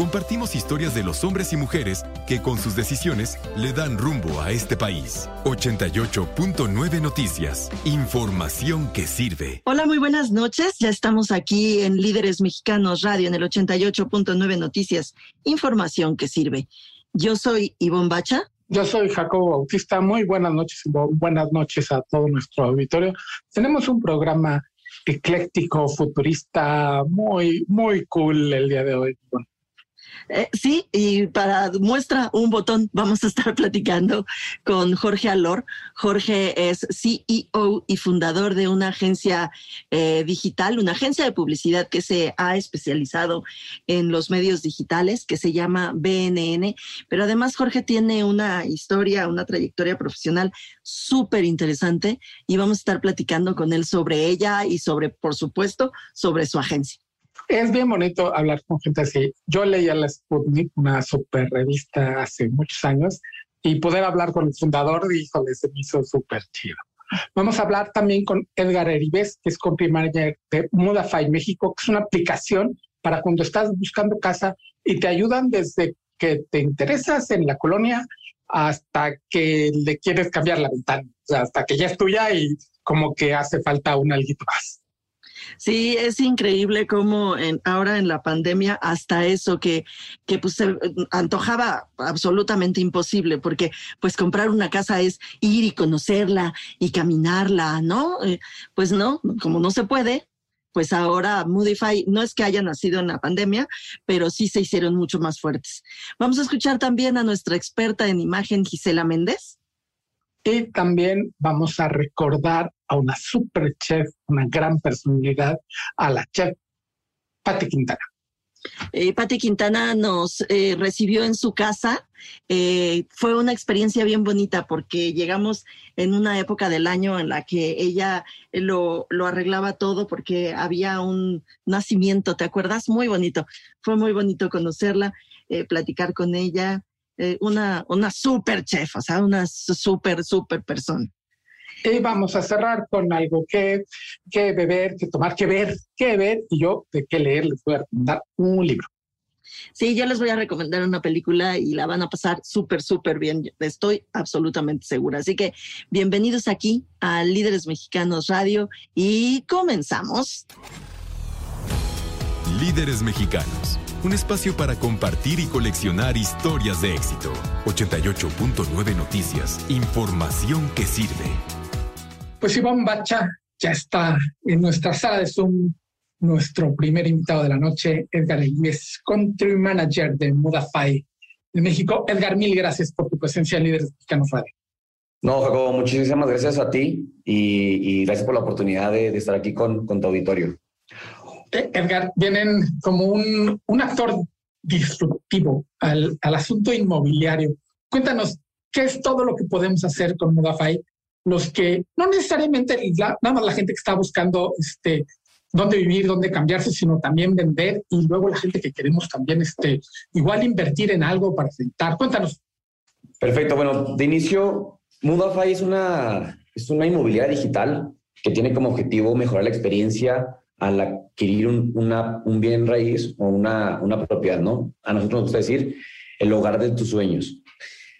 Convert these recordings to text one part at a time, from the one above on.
Compartimos historias de los hombres y mujeres que con sus decisiones le dan rumbo a este país. 88.9 Noticias. Información que sirve. Hola, muy buenas noches. Ya estamos aquí en Líderes Mexicanos Radio en el 88.9 Noticias. Información que sirve. Yo soy Ivonne Bacha. Yo soy Jacobo Bautista. Muy buenas noches, buenas noches a todo nuestro auditorio. Tenemos un programa ecléctico, futurista, muy, muy cool el día de hoy. Eh, sí, y para muestra un botón, vamos a estar platicando con Jorge Alor. Jorge es CEO y fundador de una agencia eh, digital, una agencia de publicidad que se ha especializado en los medios digitales, que se llama BNN. Pero además Jorge tiene una historia, una trayectoria profesional súper interesante y vamos a estar platicando con él sobre ella y sobre, por supuesto, sobre su agencia es bien bonito hablar con gente así. Yo leía la Sputnik, una super revista hace muchos años, y poder hablar con el fundador, híjole, se me hizo súper chido. Vamos a hablar también con Edgar Eribes, que es country manager de Mudafy México, que es una aplicación para cuando estás buscando casa y te ayudan desde que te interesas en la colonia hasta que le quieres cambiar la ventana, o sea, hasta que ya es tuya y como que hace falta un alguito más. Sí, es increíble cómo ahora en la pandemia hasta eso que, que pues se antojaba absolutamente imposible, porque pues comprar una casa es ir y conocerla y caminarla, ¿no? Eh, pues no, como no se puede, pues ahora Moodify no es que haya nacido en la pandemia, pero sí se hicieron mucho más fuertes. Vamos a escuchar también a nuestra experta en imagen, Gisela Méndez. Y también vamos a recordar a una super chef, una gran personalidad, a la chef Patti Quintana. Eh, Quintana nos eh, recibió en su casa. Eh, fue una experiencia bien bonita porque llegamos en una época del año en la que ella lo, lo arreglaba todo porque había un nacimiento, ¿te acuerdas? Muy bonito. Fue muy bonito conocerla, platicar con ella. Eh, una, una super chef, o sea, una super, super persona. Y vamos a cerrar con algo que, que beber, que tomar, que ver, que ver, y yo de qué leer les voy a recomendar un libro. Sí, yo les voy a recomendar una película y la van a pasar súper, súper bien. Estoy absolutamente segura. Así que bienvenidos aquí a Líderes Mexicanos Radio y comenzamos. Líderes Mexicanos un espacio para compartir y coleccionar historias de éxito. 88.9 Noticias, información que sirve. Pues Iván Bacha ya está en nuestra sala de Zoom, nuestro primer invitado de la noche, Edgar es Country Manager de Mudafy de México. Edgar, mil gracias por tu presencia en Líderes Mexicanos Radio. No, Jacobo, muchísimas gracias a ti y, gracias por la oportunidad de, estar aquí con, con tu auditorio. Edgar, vienen como un, un actor disruptivo al, al, asunto inmobiliario. Cuéntanos, ¿qué es todo lo que podemos hacer con Modafy? Los que no necesariamente nada más la gente que está buscando este, dónde vivir, dónde cambiarse, sino también vender y luego la gente que queremos también este, igual invertir en algo para sentar. Cuéntanos. Perfecto. Bueno, de inicio, Mudafy es una, es una inmobiliaria digital que tiene como objetivo mejorar la experiencia al adquirir un, una, un bien raíz o una, una propiedad, ¿no? A nosotros nos gusta decir el hogar de tus sueños.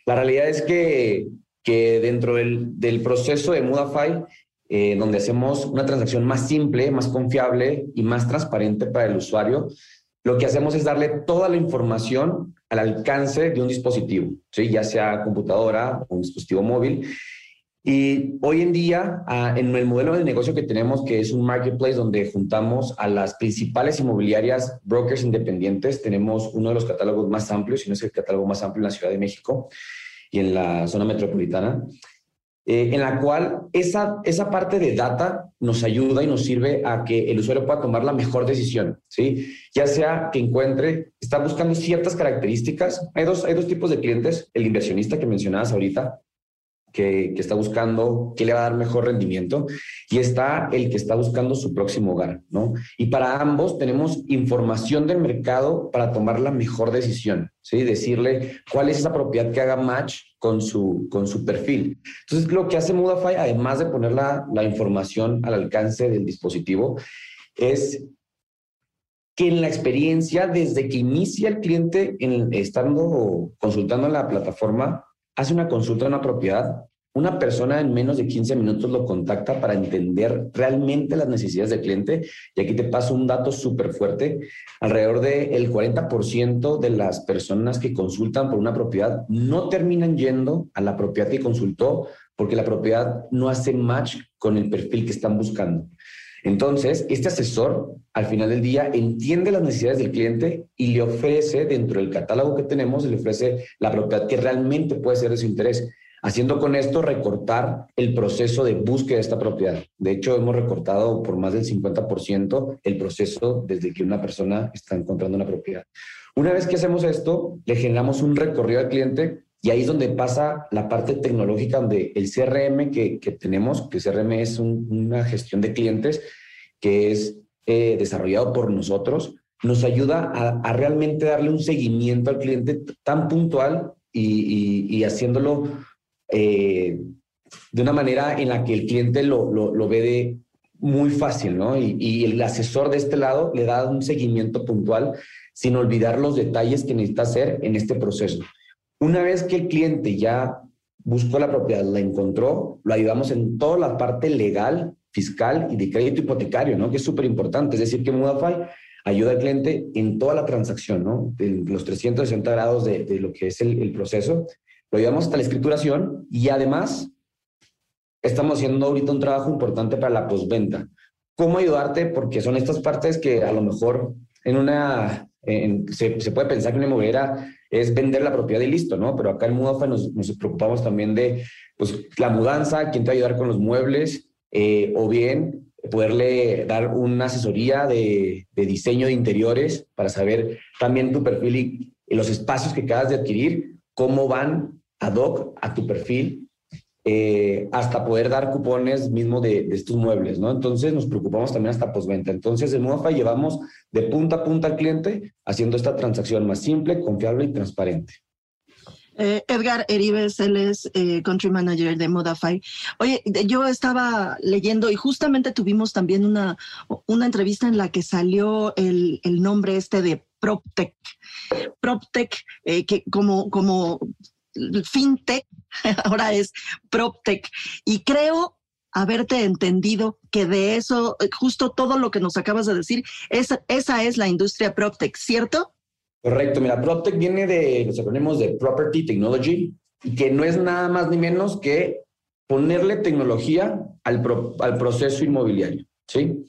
La realidad es que, que dentro del, proceso de Mudafy, eh, donde hacemos una transacción más simple, más confiable y más transparente para el usuario, lo que hacemos es darle toda la información al alcance de un dispositivo, ¿sí? ya sea computadora o un dispositivo móvil, Y hoy en día, ah, en el modelo de negocio que tenemos, que es un marketplace donde juntamos a las principales inmobiliarias, brokers independientes, tenemos uno de los catálogos más amplios, si no es el catálogo más amplio en la Ciudad de México y en la zona metropolitana, eh, en la cual esa, esa parte de data nos ayuda y nos sirve a que el usuario pueda tomar la mejor decisión, ¿sí? Ya sea que encuentre, está buscando ciertas características. Hay dos, hay dos tipos de clientes, el inversionista que mencionabas ahorita, que, está buscando qué le va a dar mejor rendimiento y está el que está buscando su próximo hogar, ¿no? Y para ambos tenemos información del mercado para tomar la mejor decisión, ¿sí? Decirle cuál es esa propiedad que haga match con su, con su perfil. Entonces, lo que hace Mudafy, además de poner la, la información al alcance del dispositivo, es que en la experiencia, desde que inicia el cliente en, estando consultando la plataforma, hace una consulta de una propiedad, una persona en menos de 15 minutos lo contacta para entender realmente las necesidades del cliente. Y aquí te paso un dato súper fuerte. Alrededor del 40% de las personas que consultan por una propiedad no terminan yendo a la propiedad que consultó porque la propiedad no hace match con el perfil que están buscando. Entonces, este asesor al final del día entiende las necesidades del cliente y le ofrece, dentro del catálogo que tenemos, le ofrece la propiedad que realmente puede ser de su interés, haciendo con esto recortar el proceso de búsqueda de esta propiedad. De hecho, hemos recortado por más del 50% el proceso desde que una persona está encontrando una propiedad. Una vez que hacemos esto, le generamos un recorrido al cliente y ahí es donde pasa la parte tecnológica, donde el CRM que, tenemos, que CRM es una gestión de clientes que es eh, desarrollado por nosotros, nos ayuda a, realmente darle un seguimiento al cliente tan puntual y, haciéndolo eh, de una manera en la que el cliente lo, lo, ve de muy fácil, ¿no? Y, y, el asesor de este lado le da un seguimiento puntual sin olvidar los detalles que necesita hacer en este proceso. Una vez que el cliente ya buscó la propiedad, la encontró, lo ayudamos en toda la parte legal, fiscal y de crédito hipotecario, ¿no? Que es súper importante. Es decir, que Mudafy ayuda al cliente en toda la transacción, ¿no? De los 360 grados de, lo que es el, proceso. Lo ayudamos hasta la escrituración y además estamos haciendo ahorita un trabajo importante para la postventa. ¿Cómo ayudarte? Porque son estas partes que a lo mejor en una, se, puede pensar que una inmobiliaria es vender la propiedad y listo, ¿no? Pero acá en Mudafa nos, preocupamos también de pues, la mudanza, quién te va a ayudar con los muebles, eh, o bien poderle dar una asesoría de, diseño de interiores para saber también tu perfil y, los espacios que acabas de adquirir, cómo van ad hoc a tu perfil eh, hasta poder dar cupones mismo de, de, estos muebles, ¿no? Entonces nos preocupamos también hasta postventa. Entonces en Mudafa llevamos de punta a punta al cliente haciendo esta transacción más simple, confiable y transparente. Eh, Edgar Eribes, él es eh, country manager de Modafy. Oye, yo estaba leyendo y justamente tuvimos también una, una entrevista en la que salió el, el nombre este de PropTech. PropTech, eh, que como, como fintech, ahora es PropTech. Y creo haberte entendido que de eso, justo todo lo que nos acabas de decir, esa, esa es la industria PropTech, ¿cierto? Correcto, mira, PropTech viene de los acrónimos de Property Technology, y que no es nada más ni menos que ponerle tecnología al, al proceso inmobiliario, ¿sí?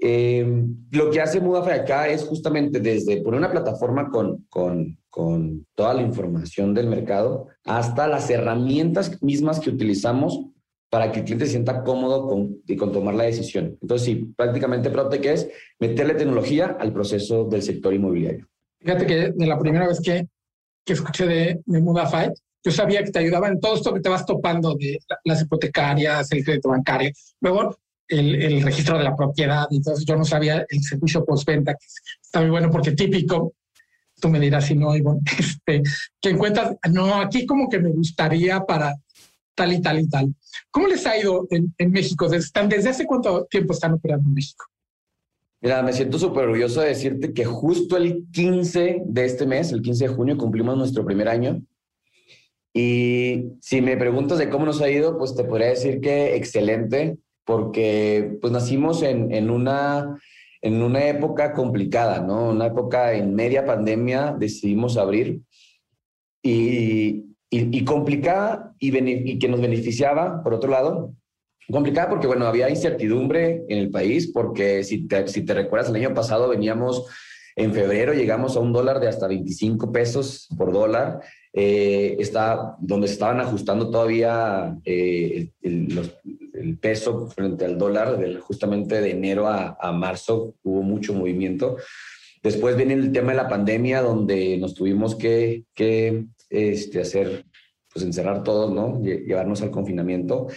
Eh, lo que hace Mudafe acá es justamente desde poner una plataforma con, con, con toda la información del mercado hasta las herramientas mismas que utilizamos para que el cliente se sienta cómodo con, y con tomar la decisión. Entonces, sí, prácticamente PropTech es meterle tecnología al proceso del sector inmobiliario. Fíjate que de la primera vez que, que escuché de, de Mudafy, yo sabía que te ayudaba en todo esto que te vas topando de las hipotecarias, el crédito bancario. Luego, el, el, registro de la propiedad. Entonces yo no sabía el servicio postventa, que está muy bueno porque típico, tú me dirás si no, Ivonne, este, que encuentras, no, aquí como que me gustaría para tal y tal y tal. ¿Cómo les ha ido en, en México? ¿Desde, ¿Desde hace cuánto tiempo están operando en México? Mira, me siento súper orgulloso de decirte que justo el 15 de este mes, el 15 de junio, cumplimos nuestro primer año. Y si me preguntas de cómo nos ha ido, pues te podría decir que excelente, porque pues nacimos en, en una, en una época complicada, ¿no? Una época en media pandemia, decidimos abrir. Y y, complicada y, y que nos beneficiaba, por otro lado, complicada porque, bueno, había incertidumbre en el país, porque si te, si te recuerdas, el año pasado veníamos, en febrero llegamos a un dólar de hasta 25 pesos por dólar, eh, está donde se estaban ajustando todavía eh, el, peso frente al dólar, justamente de enero a, a, marzo hubo mucho movimiento. Después viene el tema de la pandemia, donde nos tuvimos que, que este, hacer, pues encerrar todos, ¿no? Llevarnos al confinamiento.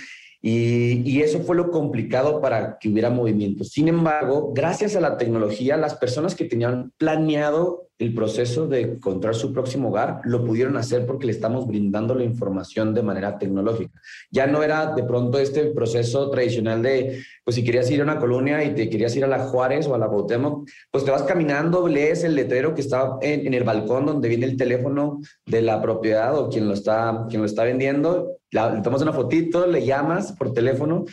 Y, eso fue lo complicado para que hubiera movimiento. Sin embargo, gracias a la tecnología, las personas que tenían planeado el proceso de encontrar su próximo hogar lo pudieron hacer porque le estamos brindando la información de manera tecnológica. Ya no era de pronto este proceso tradicional de, pues si querías ir a una colonia y te querías ir a la Juárez o a la Cuauhtémoc, pues te vas caminando, lees el letrero que está en, en el balcón donde viene el teléfono de la propiedad o quien lo está, quien lo está vendiendo le tomas una fotito, le llamas por teléfono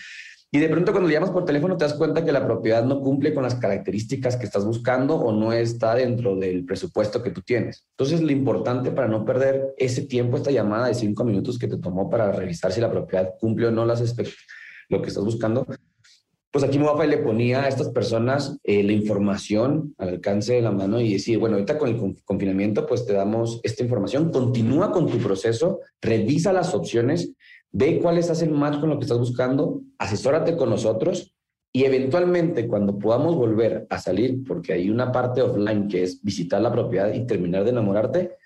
y de pronto cuando le llamas por teléfono te das cuenta que la propiedad no cumple con las características que estás buscando o no está dentro del presupuesto que tú tienes. Entonces lo importante para no perder ese tiempo, esta llamada de cinco minutos que te tomó para revisar si la propiedad cumple o no las lo que estás buscando, pues aquí Movafa le ponía a estas personas eh, la información al alcance de la mano y decir, bueno, ahorita con el confinamiento, pues te damos esta información, continúa con tu proceso, revisa las opciones, ve cuáles hacen más con lo que estás buscando, asesórate con nosotros y eventualmente cuando podamos volver a salir, porque hay una parte offline que es visitar la propiedad y terminar de enamorarte,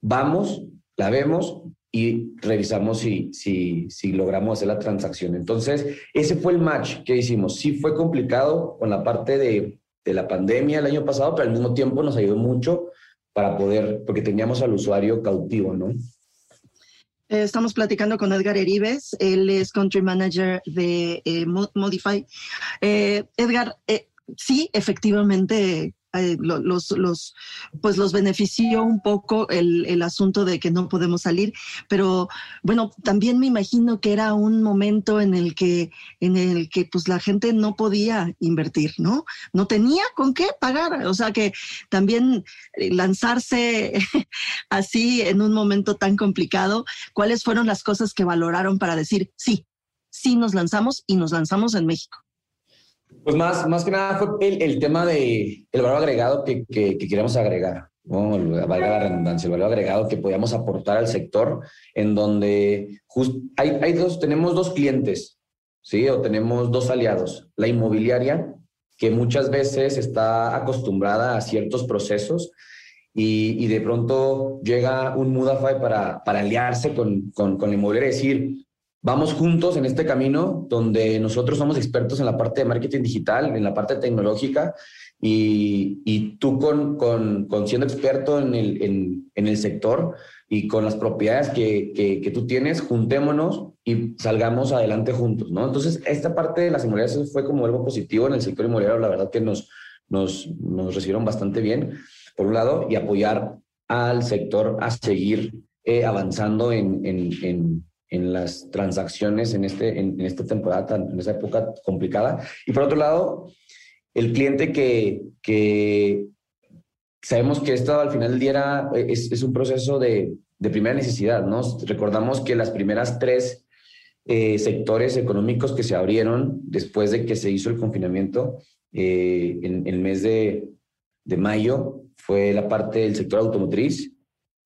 vamos, la vemos, y revisamos si, si, si logramos hacer la transacción. Entonces, ese fue el match que hicimos. Sí fue complicado con la parte de, de la pandemia el año pasado, pero al mismo tiempo nos ayudó mucho para poder, porque teníamos al usuario cautivo, ¿no? Eh, estamos platicando con Edgar Eribes, él es country manager de eh, Modify. Eh, Edgar, sí, efectivamente, eh, los, los, pues los benefició un poco el, el, asunto de que no podemos salir, pero bueno, también me imagino que era un momento en el que, en el que pues la gente no podía invertir, ¿no? No tenía con qué pagar, o sea que también eh, lanzarse así en un momento tan complicado, ¿cuáles fueron las cosas que valoraron para decir, sí, sí nos lanzamos y nos lanzamos en México? Pues más, más que nada fue el, tema de el valor agregado que, que, queríamos agregar, ¿no? valga la redundancia, el valor agregado que podíamos aportar al sector, en donde hay, hay dos, tenemos dos clientes, ¿sí? O tenemos dos aliados. La inmobiliaria, que muchas veces está acostumbrada a ciertos procesos y, y de pronto llega un Mudafy para, para aliarse con, con, con la inmobiliaria y decir, vamos juntos en este camino donde nosotros somos expertos en la parte de marketing digital, en la parte tecnológica, y, y tú con, con, con, siendo experto en el, en, en, el sector y con las propiedades que, que, que, tú tienes, juntémonos y salgamos adelante juntos, ¿no? Entonces, esta parte de las inmobiliarias fue como algo positivo en el sector inmobiliario, la verdad que nos, nos, nos recibieron bastante bien, por un lado, y apoyar al sector a seguir eh, avanzando en, en en las transacciones en, este, en, esta temporada, en esa época complicada. Y por otro lado, el cliente que, que sabemos que esto al final del día es, es un proceso de, de, primera necesidad, ¿no? Recordamos que las primeras tres eh, sectores económicos que se abrieron después de que se hizo el confinamiento eh, en, el mes de, de, mayo fue la parte del sector automotriz,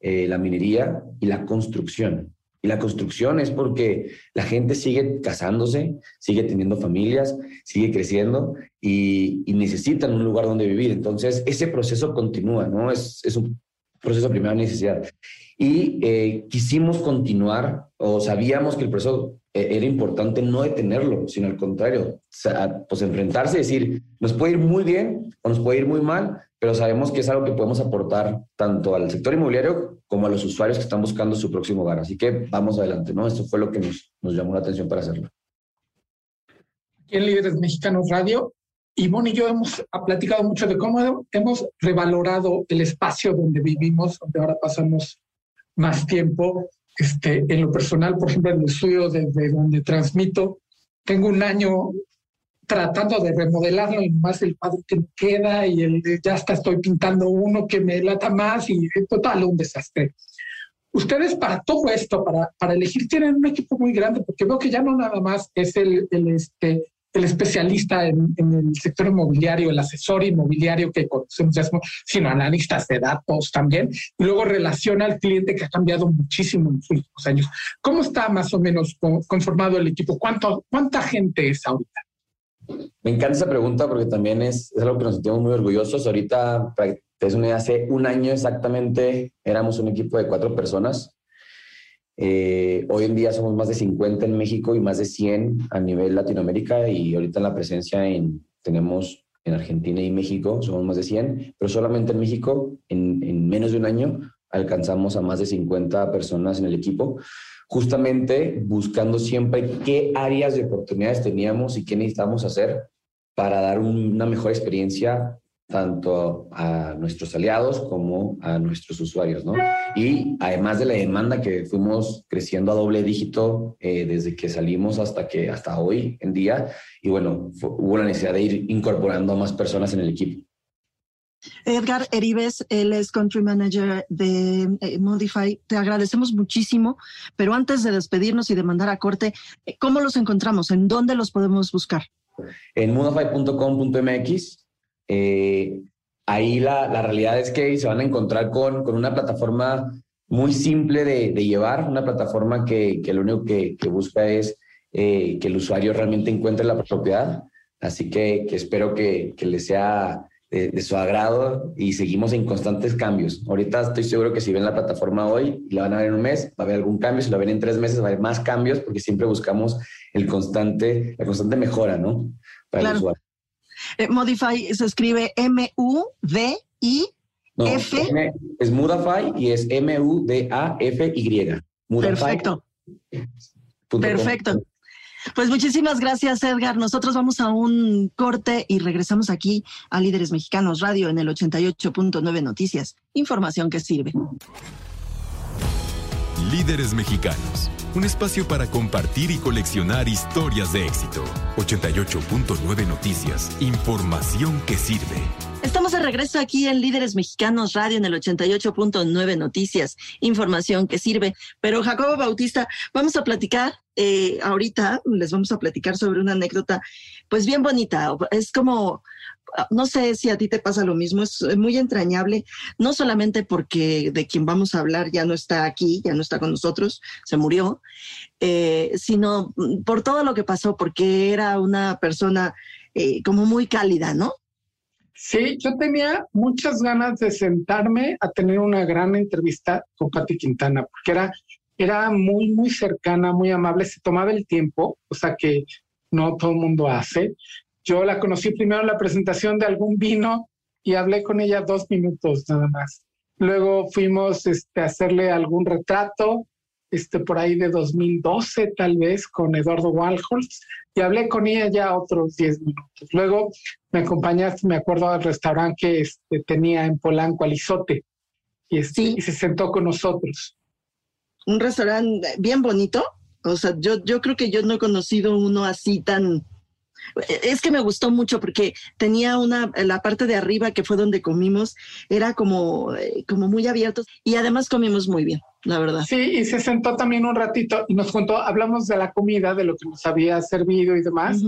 eh, la minería y la construcción. Y la construcción es porque la gente sigue casándose, sigue teniendo familias, sigue creciendo y, necesitan un lugar donde vivir. Entonces, ese proceso continúa, ¿no? Es, es un proceso de primera necesidad. Y eh, quisimos continuar, o sabíamos que el proceso eh, era importante no detenerlo, sino al contrario, pues enfrentarse y decir, nos puede ir muy bien o nos puede ir muy mal, pero sabemos que es algo que podemos aportar tanto al sector inmobiliario como a los usuarios que están buscando su próximo hogar. Así que vamos adelante, ¿no? Esto fue lo que nos, nos llamó la atención para hacerlo. Aquí en Líderes Mexicanos Radio, Ivonne y yo hemos platicado mucho de cómo hemos revalorado el espacio donde vivimos, donde ahora pasamos más tiempo. Este, en lo personal, por ejemplo, en el estudio desde donde transmito, tengo un año tratando de remodelarlo y más el cuadro que me queda y el ya hasta estoy pintando uno que me lata más y total un desastre. Ustedes para todo esto, para, para elegir, tienen un equipo muy grande, porque veo que ya no nada más es el, el este, el especialista en, el sector inmobiliario, el asesor inmobiliario que conocemos sino analistas de datos también, y luego relaciona al cliente que ha cambiado muchísimo en los últimos años. ¿Cómo está más o menos conformado el equipo? ¿Cuánto, ¿Cuánta gente es ahorita? Me encanta esa pregunta porque también es, es algo que nos sentimos muy orgullosos. Ahorita, hace un año exactamente éramos un equipo de cuatro personas eh, hoy en día somos más de 50 en México y más de 100 a nivel Latinoamérica y ahorita la presencia en, tenemos en Argentina y México, somos más de 100, pero solamente en México en, en menos de un año alcanzamos a más de 50 personas en el equipo, justamente buscando siempre qué áreas de oportunidades teníamos y qué necesitábamos hacer para dar una mejor experiencia tanto a nuestros aliados como a nuestros usuarios, ¿no? Y además de la demanda que fuimos creciendo a doble dígito eh, desde que salimos hasta que hasta hoy en día, y bueno, hubo la necesidad de ir incorporando a más personas en el equipo. Edgar Eribes, él es Country Manager de eh, Modify. Te agradecemos muchísimo, pero antes de despedirnos y de mandar a corte, eh, ¿cómo los encontramos? ¿En dónde los podemos buscar? En modify.com.mx eh, ahí la, la, realidad es que se van a encontrar con, con una plataforma muy simple de, llevar, una plataforma que, que lo único que, busca es eh, que el usuario realmente encuentre la propiedad. Así que, que espero que, que les sea de, su agrado y seguimos en constantes cambios. Ahorita estoy seguro que si ven la plataforma hoy y la van a ver en un mes, va a haber algún cambio. Si la ven en tres meses, va a haber más cambios porque siempre buscamos el constante, la constante mejora, ¿no? Para el usuario. Eh, Modify se escribe M-U-D-I. F. es Modify y es M-U-D-A-F-Y. Perfecto. Perfecto. Pues muchísimas gracias, Edgar. Nosotros vamos a un corte y regresamos aquí a Líderes Mexicanos Radio en el 88.9 Noticias. Información que sirve. Líderes Mexicanos un espacio para compartir y coleccionar historias de éxito. 88.9 Noticias, información que sirve. Estamos de regreso aquí en Líderes Mexicanos Radio en el 88.9 Noticias, información que sirve. Pero Jacobo Bautista, vamos a platicar eh, ahorita, les vamos a platicar sobre una anécdota, pues bien bonita. Es como no sé si a ti te pasa lo mismo, es muy entrañable, no solamente porque de quien vamos a hablar ya no está aquí, ya no está con nosotros, se murió, eh, sino por todo lo que pasó, porque era una persona eh, como muy cálida, ¿no? Sí, yo tenía muchas ganas de sentarme a tener una gran entrevista con Patti Quintana, porque era, era muy, muy cercana, muy amable, se tomaba el tiempo, o sea que no todo el mundo hace. Yo la conocí primero en la presentación de algún vino y hablé con ella dos minutos nada más. Luego fuimos este, a hacerle algún retrato, este, por ahí de 2012 tal vez, con Eduardo Walholz, y hablé con ella ya otros diez minutos. Luego me acompañaste, me acuerdo, al restaurante que este, tenía en Polanco, Alizote, y, este, y se sentó con nosotros. Un restaurante bien bonito. O sea, yo, yo creo que yo no he conocido uno así tan, es que me gustó mucho porque tenía una, la parte de arriba que fue donde comimos, era como, eh, como muy abierto y además comimos muy bien, la verdad. Sí, y se sentó también un ratito y nos contó, hablamos de la comida, de lo que nos había servido y demás,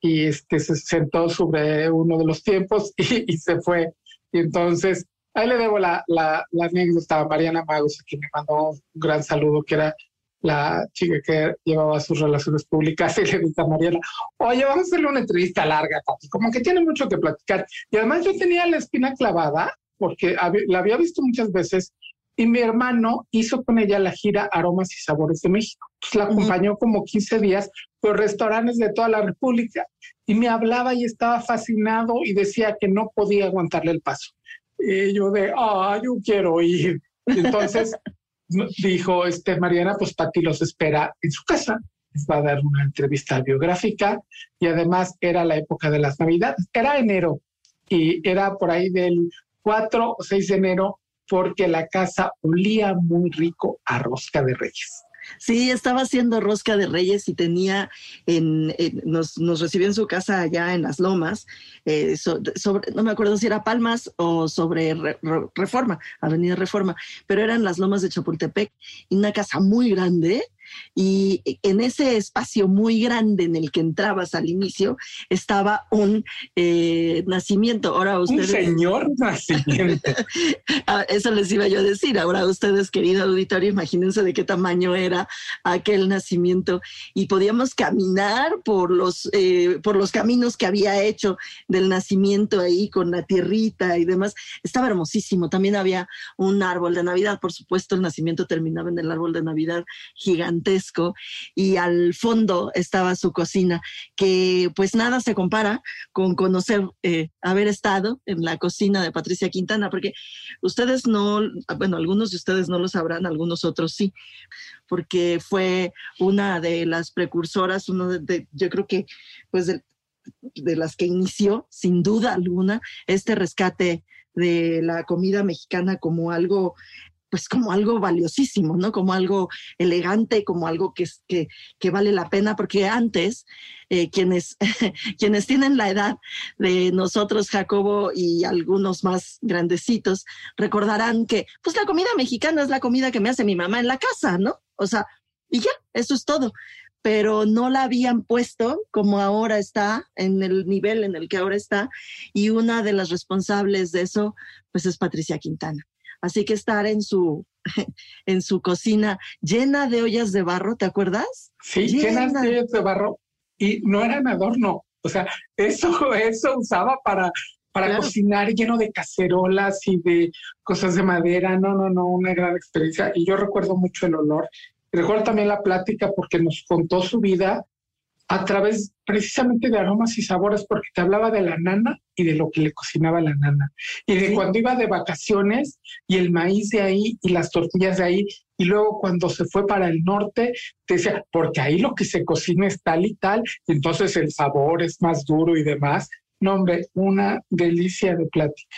y este se sentó sobre uno de los tiempos y, se fue. Y entonces, ahí le debo la, la, la anécdota a Mariana Magos, a quien me mandó un gran saludo, que era la chica que llevaba sus relaciones públicas y le dice a Mariana, oye, vamos a hacerle una entrevista larga, como que tiene mucho que platicar. Y además yo tenía la espina clavada porque la había visto muchas veces y mi hermano hizo con ella la gira Aromas y Sabores de México. la acompañó como 15 días por restaurantes de toda la República y me hablaba y estaba fascinado y decía que no podía aguantarle el paso. Y yo de, ah, yo quiero ir. Entonces dijo este Mariana, pues Pati los espera en su casa, les va a dar una entrevista biográfica y además era la época de las Navidades, era enero y era por ahí del 4 o 6 de enero porque la casa olía muy rico a rosca de reyes. Sí, estaba haciendo rosca de reyes y tenía, en, nos, recibió en su casa allá en Las Lomas, eh, sobre, no me acuerdo si era Palmas o sobre Reforma, Avenida Reforma, pero eran Las Lomas de Chapultepec, y una casa muy grande, y en ese espacio muy grande en el que entrabas al inicio estaba un eh, nacimiento. Ahora ustedes... Un señor nacimiento. Ah, eso les iba yo a decir. Ahora ustedes, querido auditorio, imagínense de qué tamaño era aquel nacimiento y podíamos caminar por los, eh, por los caminos que había hecho del nacimiento ahí con la tierrita y demás. Estaba hermosísimo. También había un árbol de Navidad, por supuesto, el nacimiento terminaba en el árbol de Navidad gigante y al fondo estaba su cocina, que pues nada se compara con conocer, eh, haber estado en la cocina de Patricia Quintana, porque ustedes no, bueno, algunos de ustedes no lo sabrán, algunos otros sí, porque fue una de las precursoras, uno de, yo creo que pues de, de las que inició, sin duda alguna, este rescate de la comida mexicana como algo pues como algo valiosísimo, ¿no? Como algo elegante, como algo que, que, que vale la pena, porque antes eh, quienes, quienes tienen la edad de nosotros, Jacobo y algunos más grandecitos, recordarán que pues la comida mexicana es la comida que me hace mi mamá en la casa, ¿no? O sea, y ya, eso es todo pero no la habían puesto como ahora está, en el nivel en el que ahora está, y una de las responsables de eso, pues es Patricia Quintana. Así que estar en su, en su cocina llena de ollas de barro, ¿te acuerdas? Sí, llenas de ollas de barro y no eran adorno. O sea, eso, eso usaba para, para cocinar lleno de cacerolas y de cosas de madera. No, no, no, una gran experiencia. Y yo recuerdo mucho el olor. recuerdo también la plática porque nos contó su vida a través precisamente de aromas y sabores, porque te hablaba de la nana y de lo que le cocinaba la nana, y de cuando iba de vacaciones y el maíz de ahí y las tortillas de ahí, y luego cuando se fue para el norte, te decía, porque ahí lo que se cocina es tal y tal, y entonces el sabor es más duro y demás. No, hombre, una delicia de plática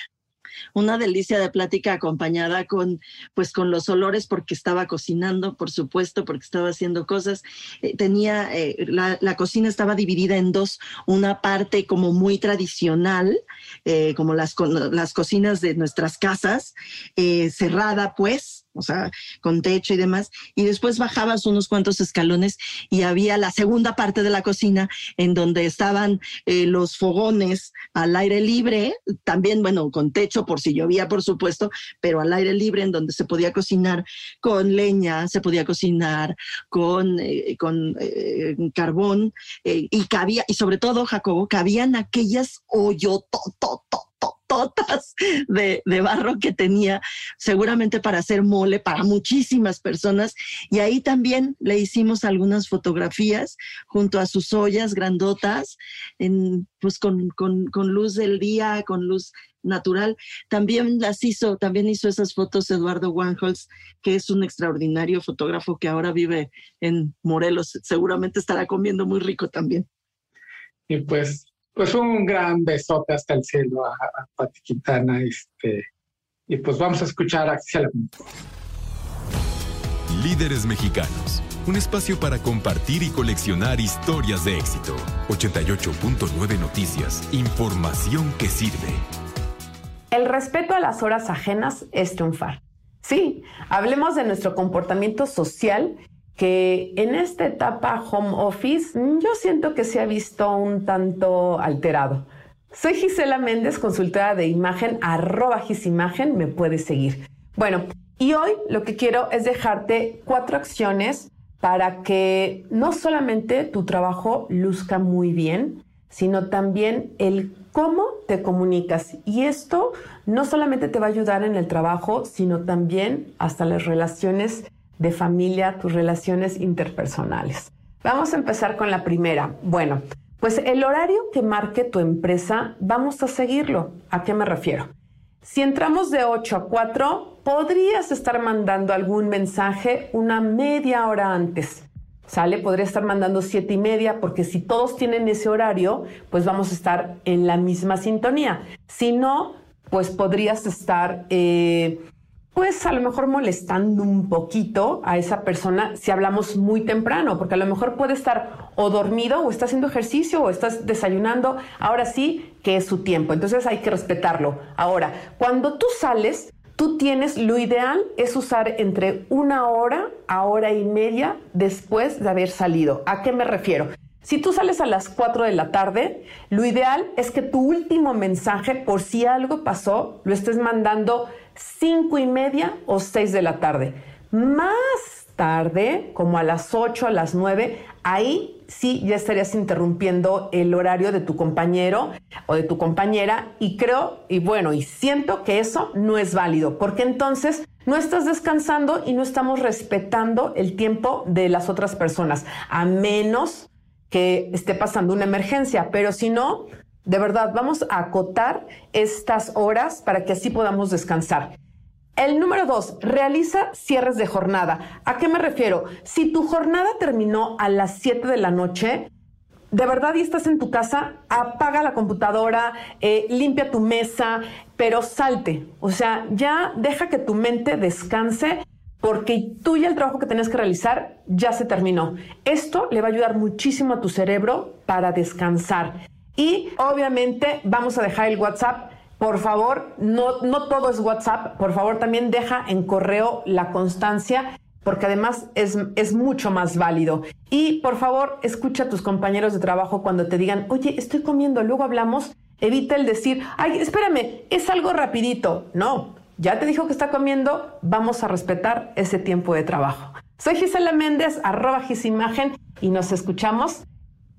una delicia de plática acompañada con, pues, con los olores porque estaba cocinando, por supuesto, porque estaba haciendo cosas. Eh, tenía, eh, la, cocina estaba dividida en dos, una parte como muy tradicional, eh, como las, las cocinas de nuestras casas, cerrada, pues, o sea, con techo y demás, y después bajabas unos cuantos escalones y había la segunda parte de la cocina en donde estaban eh, los fogones al aire libre, también, bueno, con techo por si llovía, por supuesto, pero al aire libre en donde se podía cocinar con leña, se podía cocinar con, eh, con eh, carbón y cabía, y sobre todo, Jacobo, cabían aquellas hoyototototas totas de, barro que tenía, seguramente para hacer mole para muchísimas personas. Y ahí también le hicimos algunas fotografías junto a sus ollas grandotas, en, pues con, con, con luz del día, con luz natural. También las hizo, también hizo esas fotos Eduardo Wanholz, que es un extraordinario fotógrafo que ahora vive en Morelos. Seguramente estará comiendo muy rico también. Y pues pues un gran besote hasta el cielo a, Pati Quintana. Este, y pues vamos a escuchar a Axel. Líderes mexicanos. Un espacio para compartir y coleccionar historias de éxito. 88.9 Noticias. Información que sirve. El respeto a las horas ajenas es triunfar. Sí, hablemos de nuestro comportamiento social que en esta etapa home office yo siento que se ha visto un tanto alterado. Soy Gisela Méndez, consultora de imagen, arroba gisimagen, me puedes seguir. Bueno, y hoy lo que quiero es dejarte cuatro acciones para que no solamente tu trabajo luzca muy bien, sino también el cómo te comunicas. Y esto no solamente te va a ayudar en el trabajo, sino también hasta las relaciones de familia, tus relaciones interpersonales. Vamos a empezar con la primera. Bueno, pues el horario que marque tu empresa, vamos a seguirlo. ¿A qué me refiero? Si entramos de 8 a 4, podrías estar mandando algún mensaje una media hora antes. ¿Sale? Podría estar mandando siete y media porque si todos tienen ese horario, pues vamos a estar en la misma sintonía. Si no, pues podrías estar... Eh, pues a lo mejor molestando un poquito a esa persona si hablamos muy temprano, porque a lo mejor puede estar o dormido o está haciendo ejercicio o estás desayunando. Ahora sí que es su tiempo, entonces hay que respetarlo. Ahora, cuando tú sales, tú tienes, lo ideal es usar entre una hora a hora y media después de haber salido. ¿A qué me refiero? Si tú sales a las 4 de la tarde, lo ideal es que tu último mensaje, por si algo pasó, lo estés mandando 5 y media o 6 de la tarde. Más tarde, como a las 8, a las 9, ahí sí ya estarías interrumpiendo el horario de tu compañero o de tu compañera y creo, y bueno, y siento que eso no es válido, porque entonces no estás descansando y no estamos respetando el tiempo de las otras personas, a menos que esté pasando una emergencia, pero si no, de verdad, vamos a acotar estas horas para que así podamos descansar. El número dos, realiza cierres de jornada. ¿A qué me refiero? Si tu jornada terminó a las 7 de la noche, de verdad y estás en tu casa, apaga la computadora, eh, limpia tu mesa, pero salte. O sea, ya deja que tu mente descanse porque tú ya el trabajo que tenías que realizar ya se terminó. Esto le va a ayudar muchísimo a tu cerebro para descansar. Y obviamente vamos a dejar el WhatsApp. Por favor, no, no todo es WhatsApp. Por favor, también deja en correo la constancia porque además es, es, mucho más válido. Y por favor, escucha a tus compañeros de trabajo cuando te digan, oye, estoy comiendo, luego hablamos. Evita el decir, ay, espérame, es algo rapidito. No, ya te dijo que está comiendo, vamos a respetar ese tiempo de trabajo. Soy Gisela Méndez, arroba Gisimagen, y nos escuchamos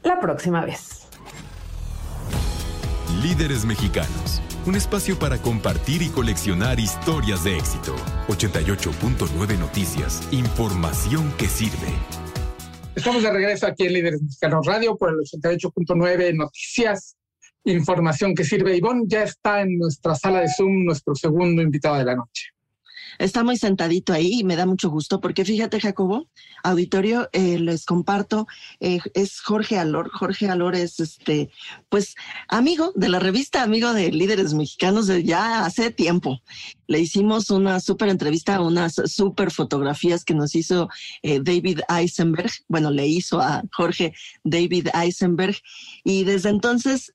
la próxima vez. Líderes Mexicanos, un espacio para compartir y coleccionar historias de éxito. 88.9 Noticias, información que sirve. Estamos de regreso aquí en Líderes Mexicanos Radio por el 88.9 Noticias información que sirve. Ivonne ya está en nuestra sala de Zoom, nuestro segundo invitado de la noche. Está muy sentadito ahí y me da mucho gusto porque fíjate, Jacobo, auditorio, eh, les comparto, eh, es Jorge Alor. Jorge Alor es este, pues, amigo de la revista, amigo de líderes mexicanos de ya hace tiempo. Le hicimos una súper entrevista, unas súper fotografías que nos hizo eh, David Eisenberg. Bueno, le hizo a Jorge David Eisenberg. Y desde entonces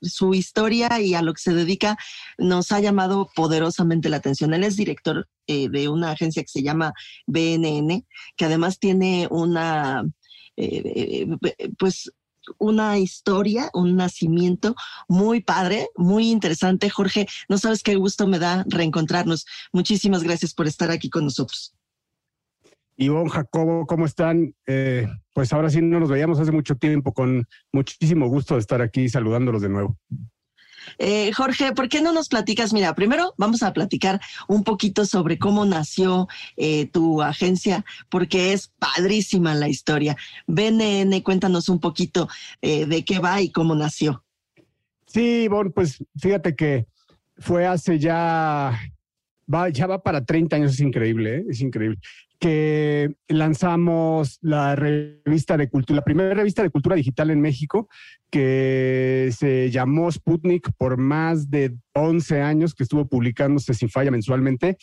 su historia y a lo que se dedica nos ha llamado poderosamente la atención. Él es director eh, de una agencia que se llama BNN, que además tiene una, eh, eh, pues, una historia, un nacimiento muy padre, muy interesante. Jorge, no sabes qué gusto me da reencontrarnos. Muchísimas gracias por estar aquí con nosotros. Ivonne, Jacobo, ¿cómo están? pues ahora sí no nos veíamos hace mucho tiempo, con muchísimo gusto de estar aquí saludándolos de nuevo. Eh, Jorge, ¿por qué no nos platicas? Mira, primero vamos a platicar un poquito sobre cómo nació eh, tu agencia, porque es padrísima la historia. BNN, cuéntanos un poquito eh, de qué va y cómo nació. Sí, bueno, pues fíjate que fue hace ya, va, ya va para 30 años, es increíble, es increíble que lanzamos la revista de cultura, la primera revista de cultura digital en México, que se llamó Sputnik por más de 11 años, que estuvo publicándose sin falla mensualmente.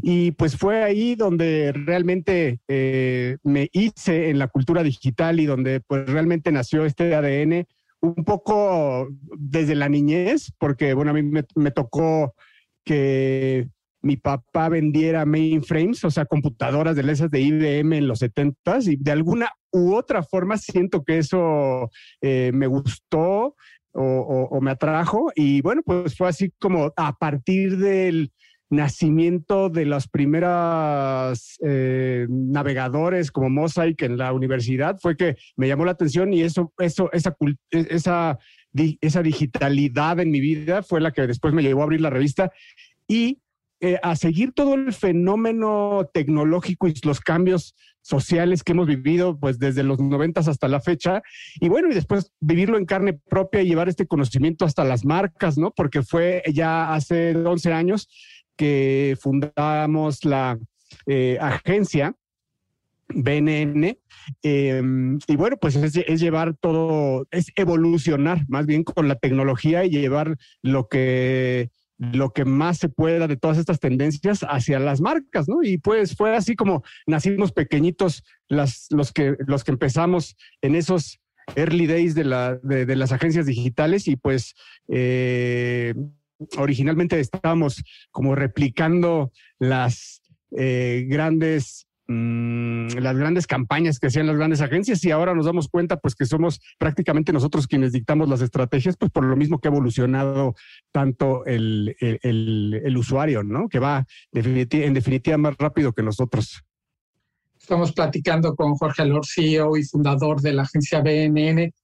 Y pues fue ahí donde realmente eh, me hice en la cultura digital y donde pues realmente nació este ADN un poco desde la niñez, porque bueno, a mí me, me tocó que mi papá vendiera mainframes, o sea, computadoras de esas de IBM en los 70s y de alguna u otra forma siento que eso eh, me gustó o, me atrajo. Y bueno, pues fue así como a partir del nacimiento de los primeros eh, navegadores como Mosaic en la universidad fue que me llamó la atención y eso, eso, esa, esa, esa digitalidad en mi vida fue la que después me llevó a abrir la revista. Y eh, a seguir todo el fenómeno tecnológico y los cambios sociales que hemos vivido pues desde los noventas hasta la fecha y bueno y después vivirlo en carne propia y llevar este conocimiento hasta las marcas no porque fue ya hace 11 años que fundamos la eh, agencia BNN. Em, y bueno, pues es, es, llevar todo, es evolucionar más bien con la tecnología y llevar lo que lo que más se pueda de todas estas tendencias hacia las marcas, ¿no? Y pues fue así como nacimos pequeñitos los, que, los que empezamos en esos early days de, las agencias digitales y pues eh, originalmente estábamos como replicando las eh, grandes Mm, las grandes campañas que hacían las grandes agencias y ahora nos damos cuenta pues que somos prácticamente nosotros quienes dictamos las estrategias, pues por lo mismo que ha evolucionado tanto el, el, usuario, ¿no? Que va en definitiva más rápido que nosotros. Estamos platicando con Jorge Alor, CEO y fundador de la agencia BNN.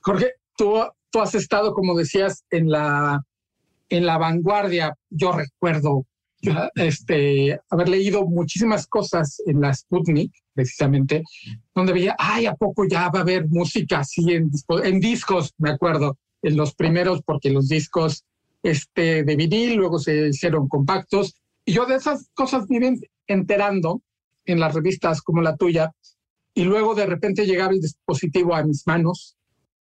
Jorge, tú, tú has estado, como decías, en la, en la vanguardia. Yo recuerdo este, haber leído muchísimas cosas en la Sputnik, precisamente, donde veía, ay, ¿a poco ya va a haber música así en, en discos? Me acuerdo, en los primeros, porque los discos este, de vinil luego se hicieron compactos. Y yo de esas cosas vienen enterando en las revistas como la tuya. Y luego de repente llegaba el dispositivo a mis manos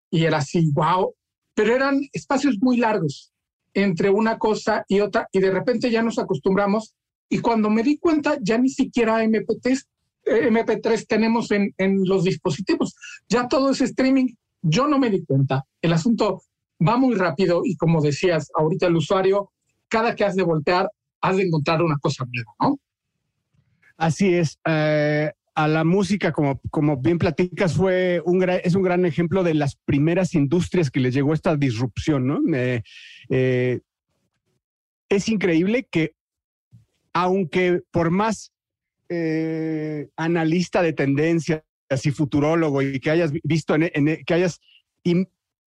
y era así, wow. Pero eran espacios muy largos entre una cosa y otra y de repente ya nos acostumbramos y cuando me di cuenta ya ni siquiera MP3, eh, MP3 tenemos en, en los dispositivos, ya todo es streaming, yo no me di cuenta, el asunto va muy rápido y como decías ahorita el usuario, cada que has de voltear, has de encontrar una cosa nueva, ¿no? Así es. Eh, a la música, como, como bien platicas, fue un es un gran ejemplo de las primeras industrias que les llegó esta disrupción, ¿no? Eh, es increíble que, aunque por más eh, analista de tendencias y futurólogo y que hayas visto, en, que hayas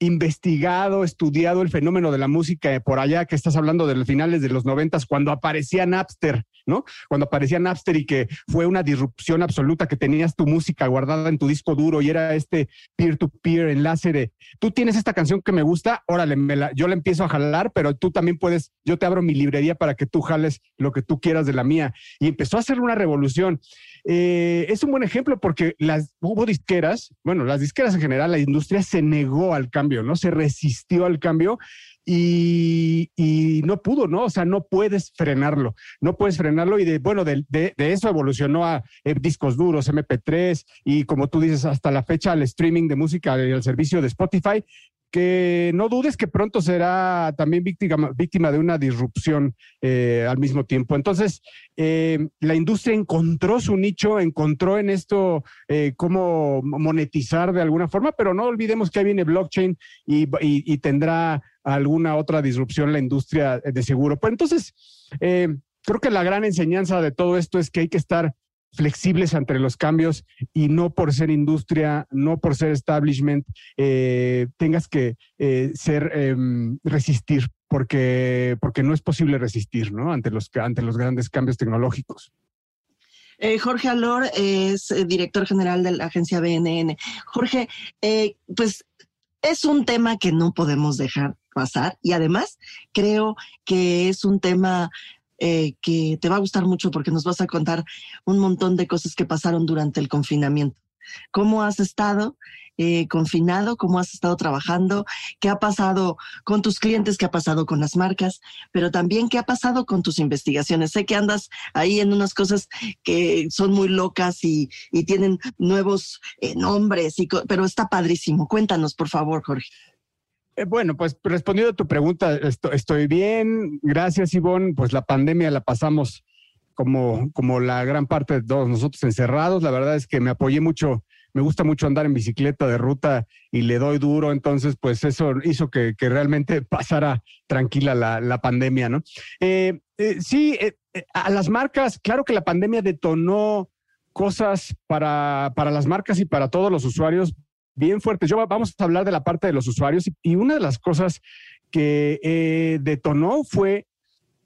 investigado, estudiado el fenómeno de la música por allá, que estás hablando de los finales de los noventas, cuando aparecía Napster, ¿no? Cuando aparecía Napster y que fue una disrupción absoluta, que tenías tu música guardada en tu disco duro y era este peer-to-peer enlace de, tú tienes esta canción que me gusta, órale, yo la empiezo a jalar, pero tú también puedes, yo te abro mi librería para que tú jales lo que tú quieras de la mía. Y empezó a hacer una revolución. Eh, es un buen ejemplo porque las hubo disqueras, bueno, las disqueras en general, la industria se negó al cambio, ¿no? Se resistió al cambio y, no pudo, ¿no? O sea, no puedes frenarlo, no puedes frenarlo y de, bueno, de, eso evolucionó a eh, discos duros, MP3 y como tú dices, hasta la fecha al streaming de música y al servicio de Spotify que no dudes que pronto será también víctima, víctima de una disrupción eh, al mismo tiempo. Entonces, eh, la industria encontró su nicho, encontró en esto eh, cómo monetizar de alguna forma, pero no olvidemos que ahí viene blockchain y, tendrá alguna otra disrupción la industria de seguro. Pues entonces, creo que la gran enseñanza de todo esto es que hay que estar flexibles ante los cambios y no por ser industria, no por ser establishment, eh, tengas que eh, ser, em, resistir, porque, porque no es posible resistir, ¿no? Ante los, ante los grandes cambios tecnológicos. Eh, Jorge Alor es director general de la agencia BNN. Jorge, pues es un tema que no podemos dejar pasar y además creo que es un tema eh, que te va a gustar mucho porque nos vas a contar un montón de cosas que pasaron durante el confinamiento. ¿Cómo has estado eh, confinado? ¿Cómo has estado trabajando? ¿Qué ha pasado con tus clientes? ¿Qué ha pasado con las marcas? Pero también qué ha pasado con tus investigaciones. Sé que andas ahí en unas cosas que son muy locas y, tienen nuevos eh, nombres, y pero está padrísimo. Cuéntanos, por favor, Jorge. Eh, bueno, pues respondiendo a tu pregunta, estoy, bien. Gracias, Ivonne. Pues la pandemia la pasamos como, como la gran parte de todos nosotros encerrados. La verdad es que me apoyé mucho, me gusta mucho andar en bicicleta de ruta y le doy duro. Entonces, pues eso hizo que, realmente pasara tranquila la, pandemia, ¿no? Eh, eh, sí, a las marcas, claro que la pandemia detonó cosas para, para las marcas y para todos los usuarios bien fuertes. Yo vamos a hablar de la parte de los usuarios y, una de las cosas que eh, detonó fue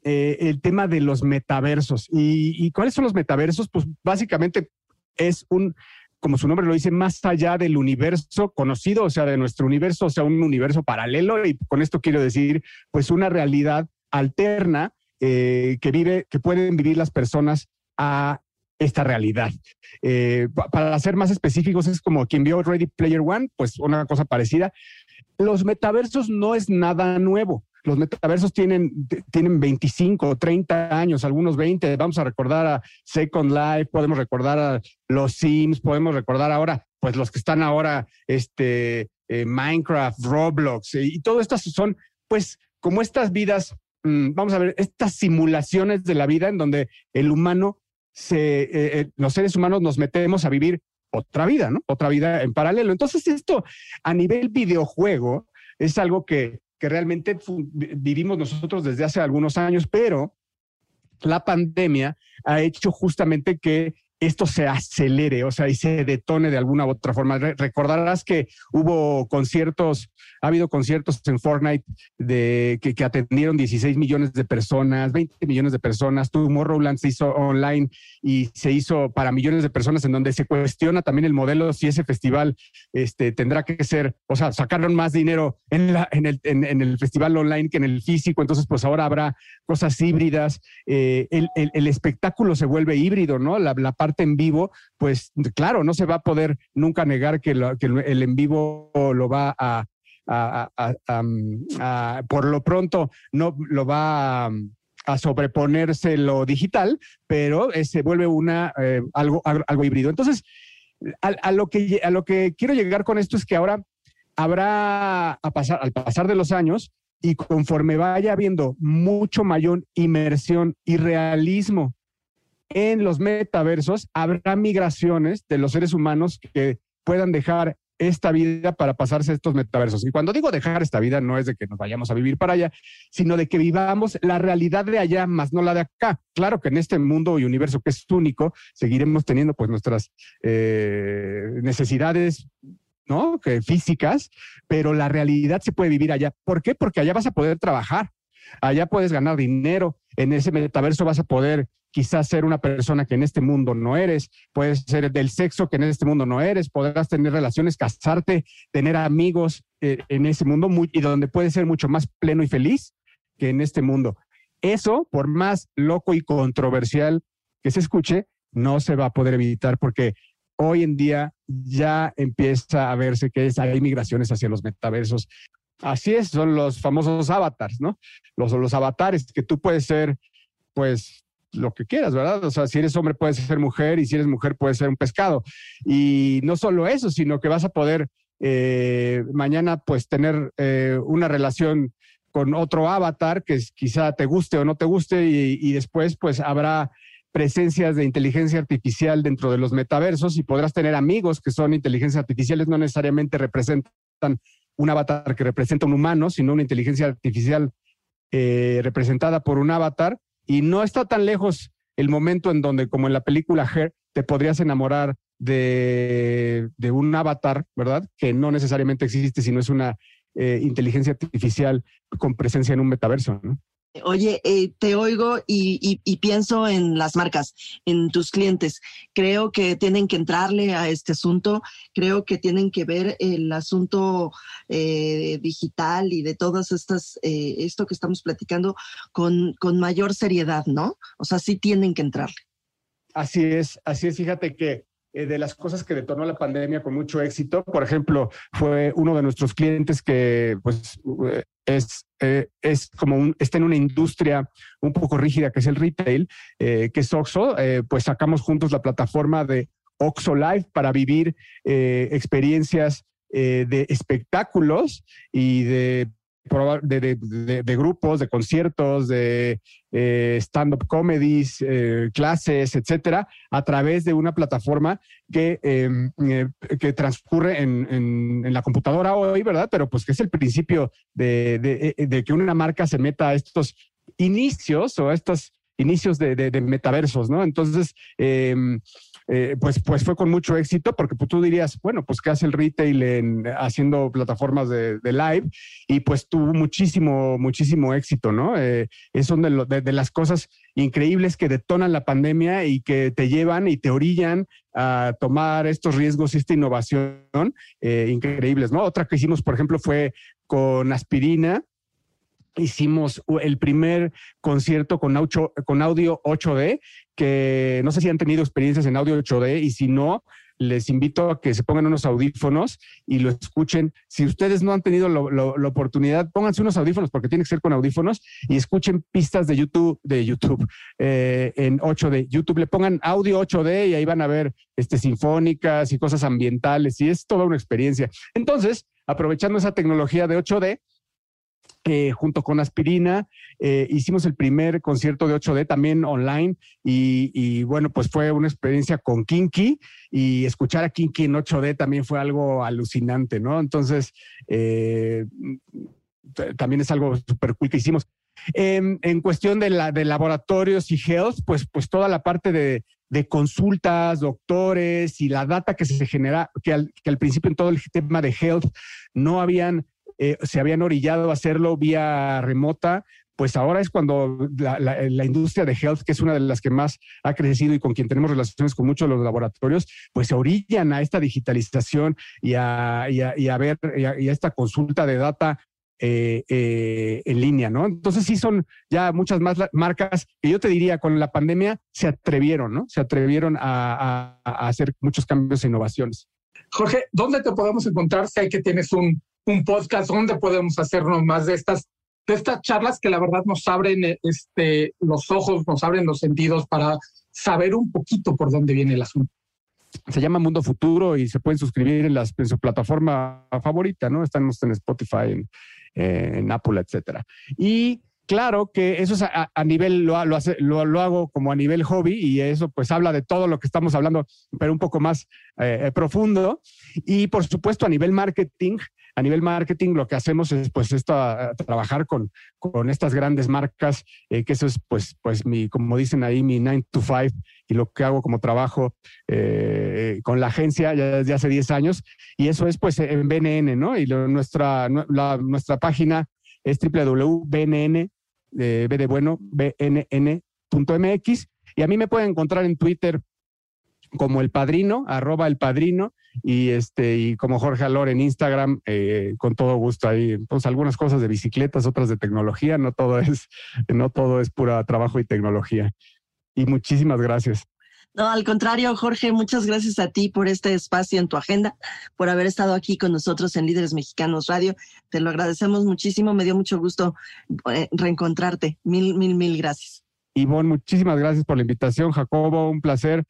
eh, el tema de los metaversos. ¿Y, cuáles son los metaversos? Pues básicamente es un, como su nombre lo dice, más allá del universo conocido, o sea, de nuestro universo, o sea, un universo paralelo. Y con esto quiero decir, pues una realidad alterna eh, que vive, que pueden vivir las personas a esta realidad. Eh, para ser más específicos, es como quien vio Ready Player One, pues una cosa parecida. Los metaversos no es nada nuevo. los metaversos tienen, tienen 25, 30 años, algunos 20. Vamos a recordar a Second Life, podemos recordar a los Sims, podemos recordar ahora, pues los que están ahora, este, eh, Minecraft, Roblox, y todo estas son, pues, como estas vidas, mm, vamos a ver, estas simulaciones de la vida en donde el humano se, eh, eh, los seres humanos nos metemos a vivir otra vida, ¿no? Otra vida en paralelo. Entonces, esto a nivel videojuego es algo que, que realmente vivimos nosotros desde hace algunos años, pero la pandemia ha hecho justamente que esto se acelere, o sea, y se detone de alguna u otra forma. recordarás que hubo conciertos, ha habido conciertos en Fortnite que, atendieron 16 millones de personas, 20 millones de personas. Tomorrowland se hizo online y se hizo para millones de personas, en donde se cuestiona también el modelo si ese festival este, tendrá que ser, o sea, sacaron más dinero en, el, festival online que en el físico, entonces pues ahora habrá cosas híbridas. Eh, el, espectáculo se vuelve híbrido, ¿no? La, la parte en vivo, pues claro, no se va a poder nunca negar que, el en vivo lo va a, por lo pronto, no lo va a, sobreponerse lo digital, pero se vuelve una, eh, algo, algo híbrido. Entonces, a, lo que, a lo que quiero llegar con esto es que ahora habrá, a pasar, al pasar de los años, y conforme vaya habiendo mucho mayor inmersión y realismo en los metaversos habrá migraciones de los seres humanos que puedan dejar esta vida para pasarse estos metaversos. Y cuando digo dejar esta vida, no es de que nos vayamos a vivir para allá, sino de que vivamos la realidad de allá, más no la de acá. Claro que en este mundo y universo que es único, seguiremos teniendo pues nuestras eh, necesidades ¿no? Físicas, pero la realidad se puede vivir allá. ¿Por qué? Porque allá vas a poder trabajar, allá puedes ganar dinero, en ese metaverso vas a poder quizás ser una persona que en este mundo no eres, puedes ser del sexo que en este mundo no eres, podrás tener relaciones, casarte, tener amigos eh, en ese mundo y donde puedes ser mucho más pleno y feliz que en este mundo. Eso, por más loco y controversial que se escuche, no se va a poder evitar porque hoy en día ya empieza a verse que hay migraciones hacia los metaversos. Así es, son los famosos avatars, ¿no? Los, los avatares que tú puedes ser, pues, lo que quieras, ¿verdad? O sea, si eres hombre puedes ser mujer y si eres mujer puedes ser un pescado. Y no solo eso, sino que vas a poder eh, mañana pues tener eh, una relación con otro avatar que quizá te guste o no te guste y, y, después pues habrá presencias de inteligencia artificial dentro de los metaversos y podrás tener amigos que son inteligencias artificiales, no necesariamente representan un avatar que representa un humano, sino una inteligencia artificial eh, representada por un avatar y no está tan lejos el momento en donde, como en la película Her, te podrías enamorar de, un avatar, ¿verdad? Que no necesariamente existe, sino es una eh, inteligencia artificial con presencia en un metaverso, ¿no? Oye, eh, te oigo y, pienso en las marcas, en tus clientes. Creo que tienen que entrarle a este asunto, creo que tienen que ver el asunto eh, digital y de todas estas, eh, esto que estamos platicando con, con mayor seriedad, ¿no? O sea, sí tienen que entrarle. Así es, así es. Fíjate que de las cosas que detonó la pandemia con mucho éxito. Por ejemplo, fue uno de nuestros clientes que pues es, eh, es como un, está en una industria un poco rígida que es el retail, eh, que es Oxo, eh, pues sacamos juntos la plataforma de Oxo Live para vivir experiencias de espectáculos y de de, de, grupos, de conciertos, de eh, stand-up comedies, eh, clases, etcétera, a través de una plataforma que, em, eh, que transcurre en, en, la computadora hoy, ¿verdad? Pero pues que es el principio de, de que una marca se meta a estos inicios o a estos inicios de, metaversos, ¿no? Entonces, em, eh, pues, pues fue con mucho éxito porque pues, tú dirías, bueno, pues ¿qué hace el retail en, haciendo plataformas de, live? Y pues tuvo muchísimo, muchísimo éxito, ¿no? Eh, es una de, las cosas increíbles que detonan la pandemia y que te llevan y te orillan a tomar estos riesgos y esta innovación eh, increíbles, ¿no? Otra que hicimos, por ejemplo, fue con aspirina, hicimos el primer concierto con, audio 8D, que no sé si han tenido experiencias en audio 8D y si no, les invito a que se pongan unos audífonos y lo escuchen. Si ustedes no han tenido la oportunidad, pónganse unos audífonos porque tiene que ser con audífonos y escuchen pistas de YouTube, de YouTube, eh, en 8D. YouTube le pongan audio 8D y ahí van a ver este, sinfónicas y cosas ambientales y es toda una experiencia. Entonces, aprovechando esa tecnología de 8D, eh, junto con Aspirina, eh, hicimos el primer concierto de 8D también online y, bueno, pues fue una experiencia con Kinky y escuchar a Kinky en 8D también fue algo alucinante, ¿no? Entonces, eh, también es algo súper cool que hicimos. Em, en cuestión de laboratorios y health, pues, pues toda la parte de, consultas, doctores y la data que se genera, que al, que al principio en todo el tema de health no habían eh, se habían orillado a hacerlo vía remota, pues ahora es cuando la, industria de health, que es una de las que más ha crecido y con quien tenemos relaciones con muchos de los laboratorios, pues se orillan a esta digitalización y a, ver y a, esta consulta de data eh, eh, en línea, ¿no? Entonces sí son ya muchas más marcas que yo te diría con la pandemia se atrevieron, ¿no? Se atrevieron a, a hacer muchos cambios e innovaciones. Jorge, ¿dónde te podemos encontrar hay que tienes un un podcast donde podemos hacernos más de estas, de estas charlas que la verdad nos abren eh, este, los ojos, nos abren los sentidos para saber un poquito por dónde viene el asunto. Se llama Mundo Futuro y se pueden suscribir en, las, su plataforma favorita, ¿no? Estamos en Spotify, en, en Apple, etcétera. Y claro que eso es a, nivel, lo, lo, hago como a nivel hobby y eso pues habla de todo lo que estamos hablando, pero un poco más eh, profundo. Y por supuesto a nivel marketing, a nivel marketing lo que hacemos es pues esto, trabajar con, con estas grandes marcas, eh, que eso es pues, pues mi, como dicen ahí, mi 9 to 5 y lo que hago como trabajo eh, con la agencia ya desde hace 10 años y eso es pues en BNN, ¿no? Y nuestra, nuestra página es www.bnn, eh, de bueno, y a mí me pueden encontrar en Twitter como el padrino, arroba el padrino, y este, y como Jorge Alor en Instagram, eh, con todo gusto ahí, pues algunas cosas de bicicletas, otras de tecnología, no todo es, no todo es pura trabajo y tecnología. Y muchísimas gracias. No, al contrario, Jorge, muchas gracias a ti por este espacio en tu agenda, por haber estado aquí con nosotros en Líderes Mexicanos Radio. Te lo agradecemos muchísimo, me dio mucho gusto eh, reencontrarte. Mil, mil, mil gracias. Ivonne, muchísimas gracias por la invitación. Jacobo, un placer.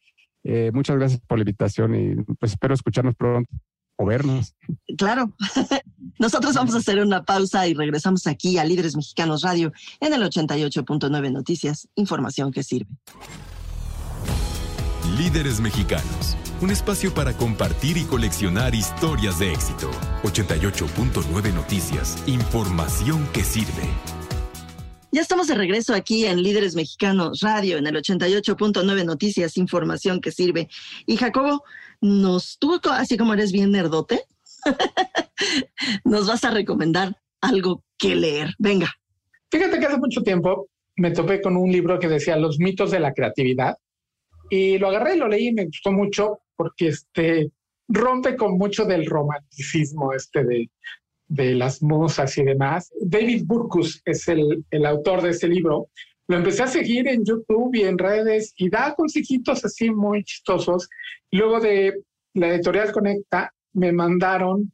Eh, muchas gracias por la invitación y pues espero escucharnos pronto o vernos. Claro. Nosotros vamos a hacer una pausa y regresamos aquí a Líderes Mexicanos Radio en el 88.9 Noticias, información que sirve. Líderes Mexicanos, un espacio para compartir y coleccionar historias de éxito. 88.9 Noticias, información que sirve. Ya estamos de regreso aquí en Líderes Mexicanos Radio, en el 88.9 Noticias, información que sirve. Y Jacobo, nos tú, así como eres bien nerdote, nos vas a recomendar algo que leer. Venga. Fíjate que hace mucho tiempo me topé con un libro que decía Los mitos de la creatividad y lo agarré y lo leí y me gustó mucho porque este rompe con mucho del romanticismo este de de las musas y demás. David Burkus es el, el autor de ese libro. Lo empecé a seguir en YouTube y en redes y da consejitos así muy chistosos. Luego de la editorial Conecta me mandaron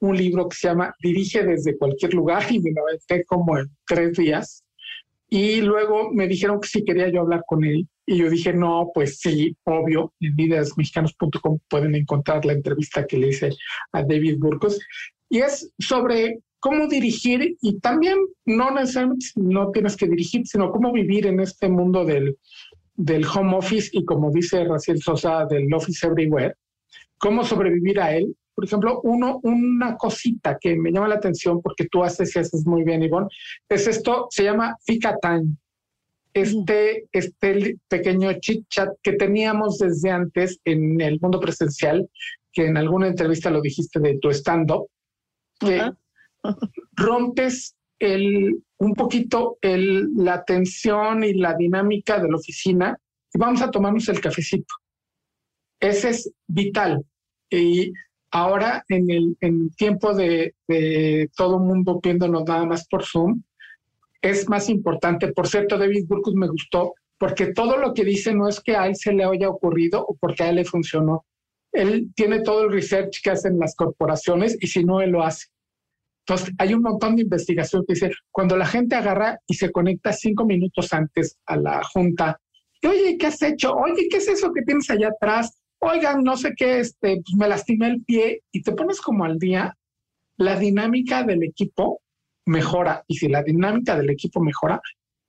un libro que se llama Dirige desde cualquier lugar y me lo aventé como en tres días. Y luego me dijeron que si quería yo hablar con él. Y yo dije, no, pues sí, obvio. En líderesmexicanos.com pueden encontrar la entrevista que le hice a David Burkus y es sobre cómo dirigir y también no necesariamente no tienes que dirigir, sino cómo vivir en este mundo del, del home office y como dice Raciel Sosa del Office Everywhere, cómo sobrevivir a él. Por ejemplo, uno, una cosita que me llama la atención porque tú haces y haces muy bien, Ivonne, es esto, se llama Fika Time. Este, este pequeño chit chat que teníamos desde antes en el mundo presencial, que en alguna entrevista lo dijiste de tu stand-up, rompes el, un poquito el, la tensión y la dinámica de la oficina y vamos a tomarnos el cafecito. Ese es vital. Y ahora en el, en tiempo de, de todo mundo viéndonos nada más por Zoom, es más importante. Por cierto, David Burkus me gustó porque todo lo que dice no es que a él se le haya ocurrido o porque a él le funcionó. Él tiene todo el research que hacen las corporaciones y si no, él lo hace. Entonces, hay un montón de investigación que dice, cuando la gente agarra y se conecta cinco minutos antes a la junta, oye, ¿qué has hecho? Oye, ¿qué es eso que tienes allá atrás? Oigan, no sé qué, este, pues me lastimé el pie y te pones como al día, la dinámica del equipo mejora. Y si la dinámica del equipo mejora,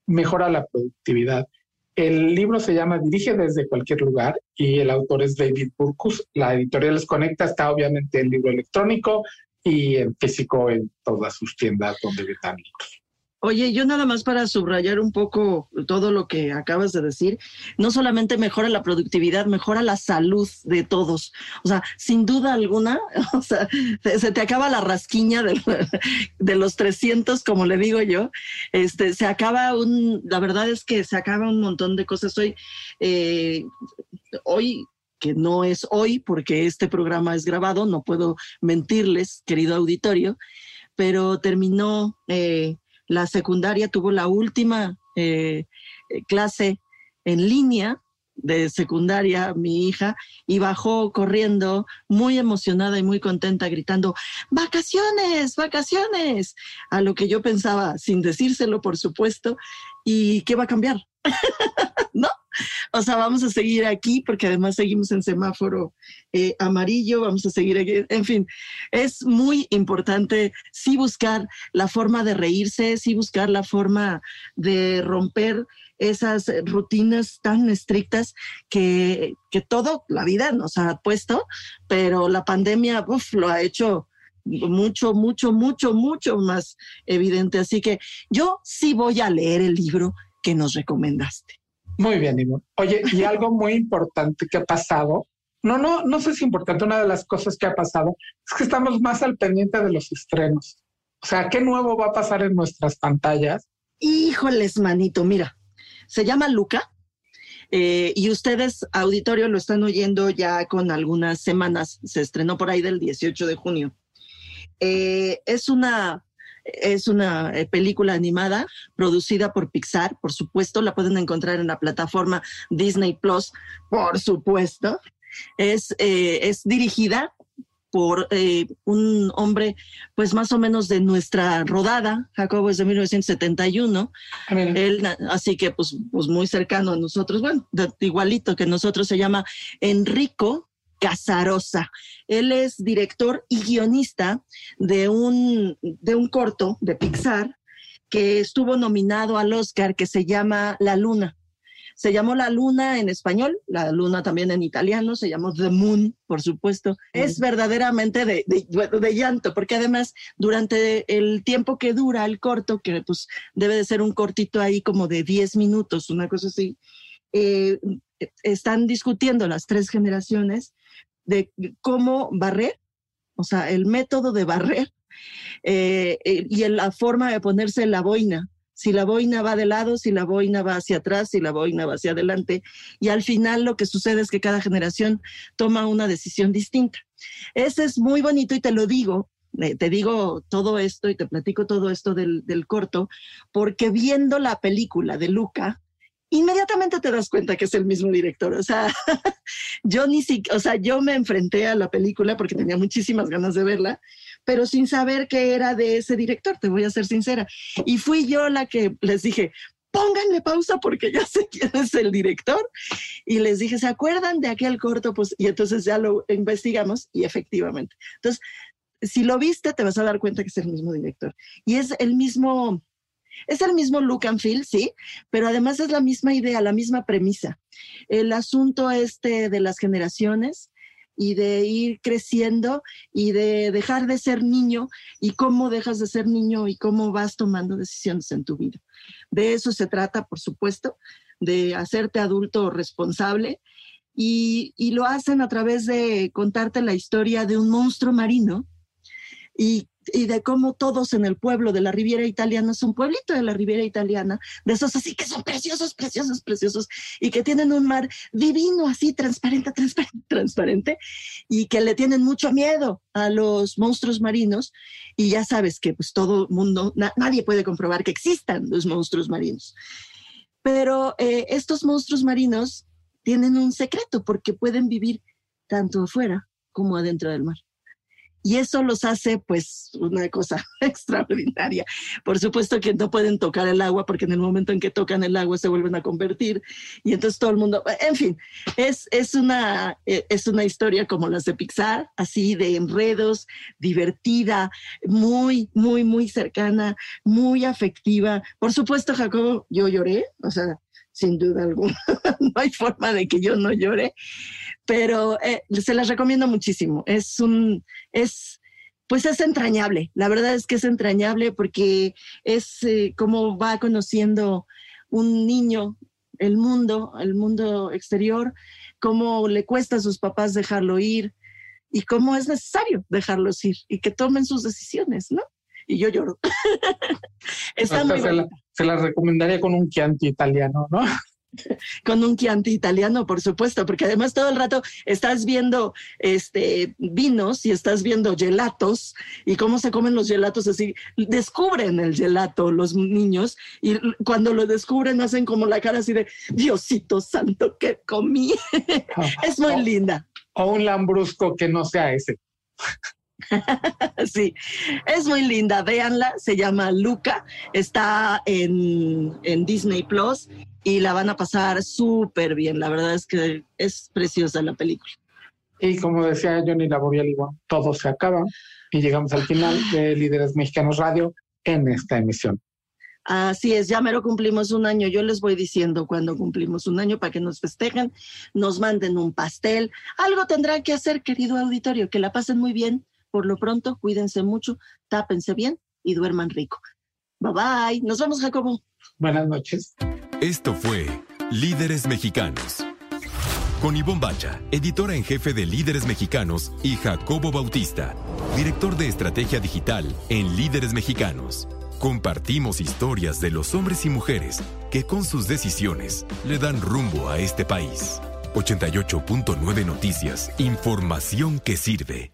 mejora la productividad. El libro se llama Dirige desde cualquier lugar y el autor es David Burkus. La editorial Les Conecta está obviamente en libro electrónico y en físico en todas sus tiendas donde vendan libros. Oye, yo nada más para subrayar un poco todo lo que acabas de decir, no solamente mejora la productividad, mejora la salud de todos. O sea, sin duda alguna, o sea, se, te acaba la rasquiña de, los 300, como le digo yo. Este, se acaba un, la verdad es que se acaba un montón de cosas. Hoy, eh, hoy que no es hoy porque este programa es grabado, no puedo mentirles, querido auditorio, pero terminó eh, la secundaria, tuvo la última eh, clase en línea de secundaria, mi hija, y bajó corriendo, muy emocionada y muy contenta, gritando, vacaciones, vacaciones, a lo que yo pensaba, sin decírselo, por supuesto, ¿y qué va a cambiar? ¿No? O sea, vamos a seguir aquí porque además seguimos en semáforo eh, amarillo, vamos a seguir aquí. En fin, es muy importante sí buscar la forma de reírse, sí buscar la forma de romper esas rutinas tan estrictas que, que todo la vida nos ha puesto, pero la pandemia lo ha hecho mucho, mucho, mucho, mucho más evidente. Así que yo sí voy a leer el libro que nos recomendaste. Muy bien, Ivonne. Oye, y algo muy importante que ha pasado, no, no, no sé si es importante, una de las cosas que ha pasado es que estamos más al pendiente de los estrenos. O sea, ¿qué nuevo va a pasar en nuestras pantallas? Híjoles, manito, mira, se llama Luca. Eh, y ustedes, auditorio, lo están oyendo ya con algunas semanas. Se estrenó por ahí del 18 de junio. Eh, es una es una eh, película animada producida por Pixar, por supuesto, la pueden encontrar en la plataforma Disney Plus, por supuesto. Es, eh, es dirigida por eh, un hombre, pues más o menos de nuestra rodada, Jacobo es de 1971, Él, así que pues, pues muy cercano a nosotros, bueno, igualito que nosotros, se llama Enrico Casarosa. Él es director y guionista de un, de un corto de Pixar que estuvo nominado al Oscar que se llama La Luna. Se llamó La Luna en español, La Luna también en italiano, se llamó The Moon, por supuesto. Es verdaderamente de, de, llanto, porque además durante el tiempo que dura el corto, que pues debe de ser un cortito ahí como de 10 minutos, una cosa así, eh, están discutiendo las tres generaciones de cómo barrer, o sea, el método de barrer eh, eh, y la forma de ponerse la boina. Si la boina va de lado, si la boina va hacia atrás, si la boina va hacia adelante. Y al final lo que sucede es que cada generación toma una decisión distinta. Ese es muy bonito y te lo digo eh, te digo todo esto y te platico todo esto del, del, corto, porque viendo la película de Luca, inmediatamente te das cuenta que es el mismo director. O sea, yo ni siquiera, o sea, yo me enfrenté a la película porque tenía muchísimas ganas de verla, pero sin saber que era de ese director, te voy a ser sincera. Y fui yo la que les dije, pónganle pausa porque ya sé quién es el director. Y les dije, ¿se acuerdan de aquel corto? Pues, y entonces ya lo investigamos y efectivamente. Entonces, si lo viste, te vas a dar cuenta que es el mismo director. Y es el mismo, es el mismo look and feel, sí, pero además es la misma idea, la misma premisa. El asunto este de las generaciones y de ir creciendo y de dejar de ser niño y cómo dejas de ser niño y cómo vas tomando decisiones en tu vida. De eso se trata, por supuesto, de hacerte adulto responsable y, y lo hacen a través de contarte la historia de un monstruo marino y y de cómo todos en el pueblo de la Riviera Italiana, es un pueblito de la Riviera Italiana, de esos así que son preciosos, preciosos, preciosos, y que tienen un mar divino, así transparente, transparente, transparente, y que le tienen mucho miedo a los monstruos marinos, y ya sabes que pues todo mundo, nadie puede comprobar que existan los monstruos marinos. Pero eh, estos monstruos marinos tienen un secreto porque pueden vivir tanto afuera como adentro del mar y eso los hace pues una cosa extraordinaria. Por supuesto que no pueden tocar el agua porque en el momento en que tocan el agua se vuelven a convertir y entonces todo el mundo, en fin, es, es, una, eh, es una historia como las de Pixar, así de enredos, divertida, muy, muy, muy cercana, muy afectiva. Por supuesto, Jacobo, yo lloré, o sea, sin duda alguna, no hay forma de que yo no llore pero eh, se las recomiendo muchísimo. Es un, es, pues es entrañable. La verdad es que es entrañable porque es eh, como va conociendo un niño el mundo, el mundo exterior, cómo le cuesta a sus papás dejarlo ir y cómo es necesario dejarlos ir y que tomen sus decisiones, ¿no? Y yo lloro. Está muy se, la, se la recomendaría con un Chianti italiano, ¿no? con un Chianti italiano, por supuesto, porque además todo el rato estás viendo este, vinos y estás viendo gelatos y cómo se comen los gelatos así. Descubren el gelato los niños y cuando lo descubren hacen como la cara así de Diosito santo que comí. es muy linda. O un lambrusco que no sea ese. sí, es muy linda, véanla, se llama Luca, está en, en Disney Plus y la van a pasar súper bien. La verdad es que es preciosa la película. Y como decía Johnny Laboriel, igual, todo se acaba y llegamos al final de Líderes Mexicanos Radio en esta emisión. Así es, ya mero cumplimos un año. Yo les voy diciendo cuando cumplimos un año para que nos festejen, nos manden un pastel. Algo tendrán que hacer, querido auditorio, que la pasen muy bien. Por lo pronto, cuídense mucho, tápense bien y duerman rico. Bye bye. Nos vemos, Jacobo. Buenas noches. Esto fue Líderes Mexicanos. Con Ivonne Bacha, editora en jefe de Líderes Mexicanos, y Jacobo Bautista, director de estrategia digital en Líderes Mexicanos. Compartimos historias de los hombres y mujeres que con sus decisiones le dan rumbo a este país. 88.9 Noticias, información que sirve.